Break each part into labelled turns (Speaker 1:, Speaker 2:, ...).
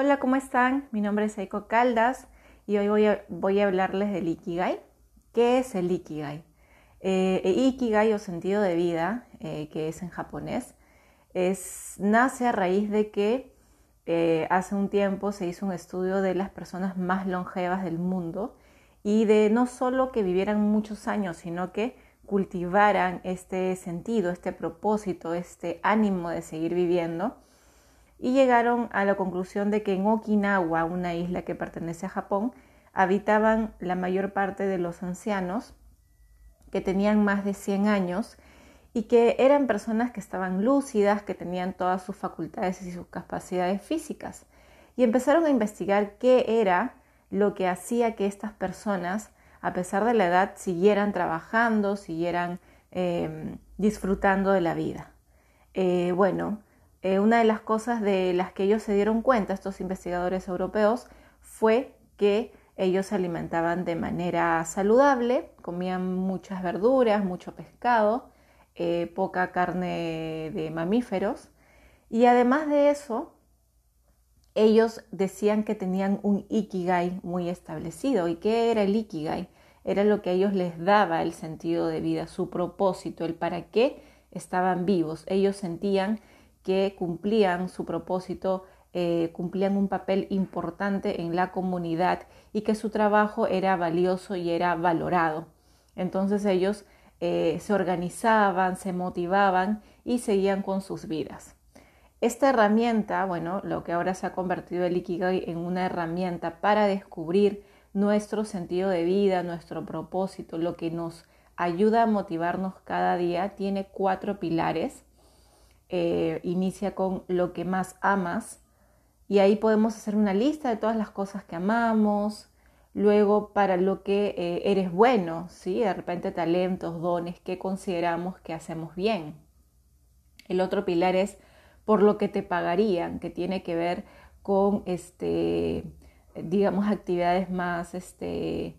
Speaker 1: Hola, ¿cómo están? Mi nombre es Eiko Caldas y hoy voy a, hablarles del Ikigai. ¿Qué es el Ikigai? Eh, Ikigai o sentido de vida, eh, que es en japonés, es, nace a raíz de que eh, hace un tiempo se hizo un estudio de las personas más longevas del mundo y de no solo que vivieran muchos años, sino que cultivaran este sentido, este propósito, este ánimo de seguir viviendo y llegaron a la conclusión de que en Okinawa, una isla que pertenece a Japón, habitaban la mayor parte de los ancianos que tenían más de 100 años y que eran personas que estaban lúcidas, que tenían todas sus facultades y sus capacidades físicas. Y empezaron a investigar qué era lo que hacía que estas personas, a pesar de la edad, siguieran trabajando, siguieran eh, disfrutando de la vida. Eh, bueno, eh, una de las cosas de las que ellos se dieron cuenta, estos investigadores europeos, fue que ellos se alimentaban de manera saludable, comían muchas verduras, mucho pescado, eh, poca carne de mamíferos y además de eso, ellos decían que tenían un ikigai muy establecido. ¿Y qué era el ikigai? Era lo que a ellos les daba el sentido de vida, su propósito, el para qué estaban vivos. Ellos sentían que cumplían su propósito, eh, cumplían un papel importante en la comunidad y que su trabajo era valioso y era valorado. Entonces ellos eh, se organizaban, se motivaban y seguían con sus vidas. Esta herramienta, bueno, lo que ahora se ha convertido el Ikigai en una herramienta para descubrir nuestro sentido de vida, nuestro propósito, lo que nos ayuda a motivarnos cada día, tiene cuatro pilares eh, inicia con lo que más amas y ahí podemos hacer una lista de todas las cosas que amamos, luego para lo que eh, eres bueno, ¿sí? de repente talentos, dones, que consideramos que hacemos bien. El otro pilar es por lo que te pagarían, que tiene que ver con, este, digamos, actividades más este,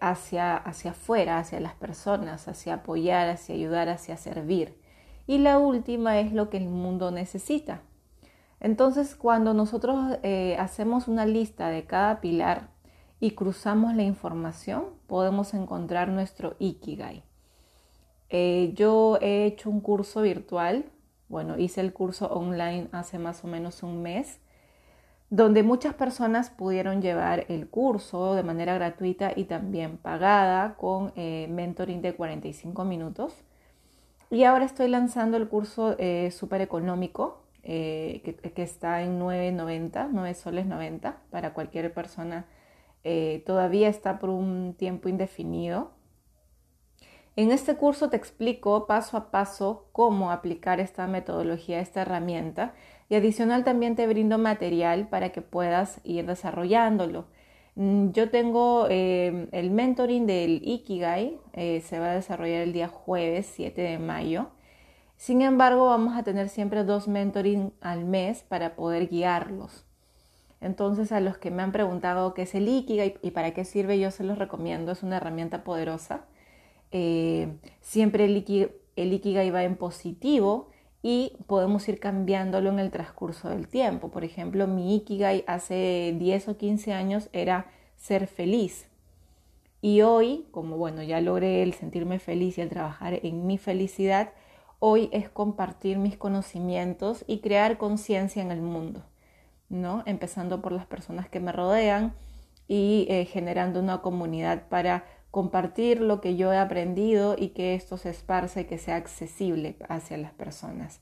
Speaker 1: hacia, hacia afuera, hacia las personas, hacia apoyar, hacia ayudar, hacia servir y la última es lo que el mundo necesita. Entonces, cuando nosotros eh, hacemos una lista de cada pilar y cruzamos la información, podemos encontrar nuestro Ikigai. Eh, yo he hecho un curso virtual, bueno, hice el curso online hace más o menos un mes, donde muchas personas pudieron llevar el curso de manera gratuita y también pagada con eh, mentoring de 45 minutos y ahora estoy lanzando el curso eh, súper económico, eh, que, está en 9.90, 9 soles 90 para cualquier persona. Eh, todavía está por un tiempo indefinido. En este curso te explico paso a paso cómo aplicar esta metodología, esta herramienta y adicional también te brindo material para que puedas ir desarrollándolo. Mm, yo tengo em, el mentoring del Ikigai, eh, se va a desarrollar el día jueves 7 de mayo. Sin embargo, vamos a tener siempre dos mentoring al mes para poder guiarlos. Entonces, a los que me han preguntado qué es el Ikigai y para qué sirve, yo se los recomiendo. Es una herramienta poderosa. Eh, siempre el Ikigai va en positivo y podemos ir cambiándolo en el transcurso del tiempo. Por ejemplo, mi Ikigai hace 10 o 15 años era ser feliz. Y hoy, como bueno, ya logré el sentirme feliz y el trabajar en mi felicidad, hoy es compartir mis conocimientos y crear conciencia en el mundo, ¿no? Empezando por las personas que me rodean y eh, generando una comunidad para compartir lo que yo he aprendido y que esto se esparce y que sea accesible hacia las personas.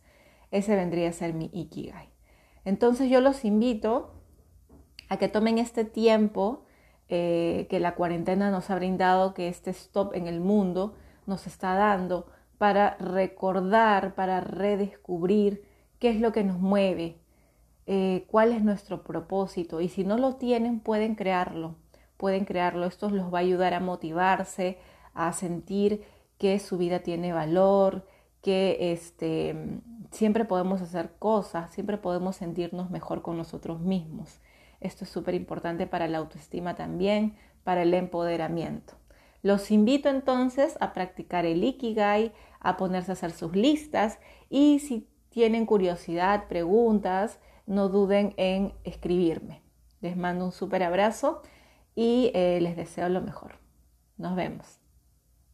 Speaker 1: Ese vendría a ser mi Ikigai. Entonces yo los invito a que tomen este tiempo eh, que la cuarentena nos ha brindado, que este stop en el mundo nos está dando para recordar, para redescubrir qué es lo que nos mueve, eh, cuál es nuestro propósito y si no lo tienen pueden crearlo pueden crearlo. Esto los va a ayudar a motivarse, a sentir que su vida tiene valor, que este, siempre podemos hacer cosas, siempre podemos sentirnos mejor con nosotros mismos. Esto es súper importante para la autoestima también, para el empoderamiento. Los invito entonces a practicar el Ikigai, a ponerse a hacer sus listas y si tienen curiosidad, preguntas, no duden en escribirme. Les mando un súper abrazo y eh, les deseo lo mejor. Nos vemos.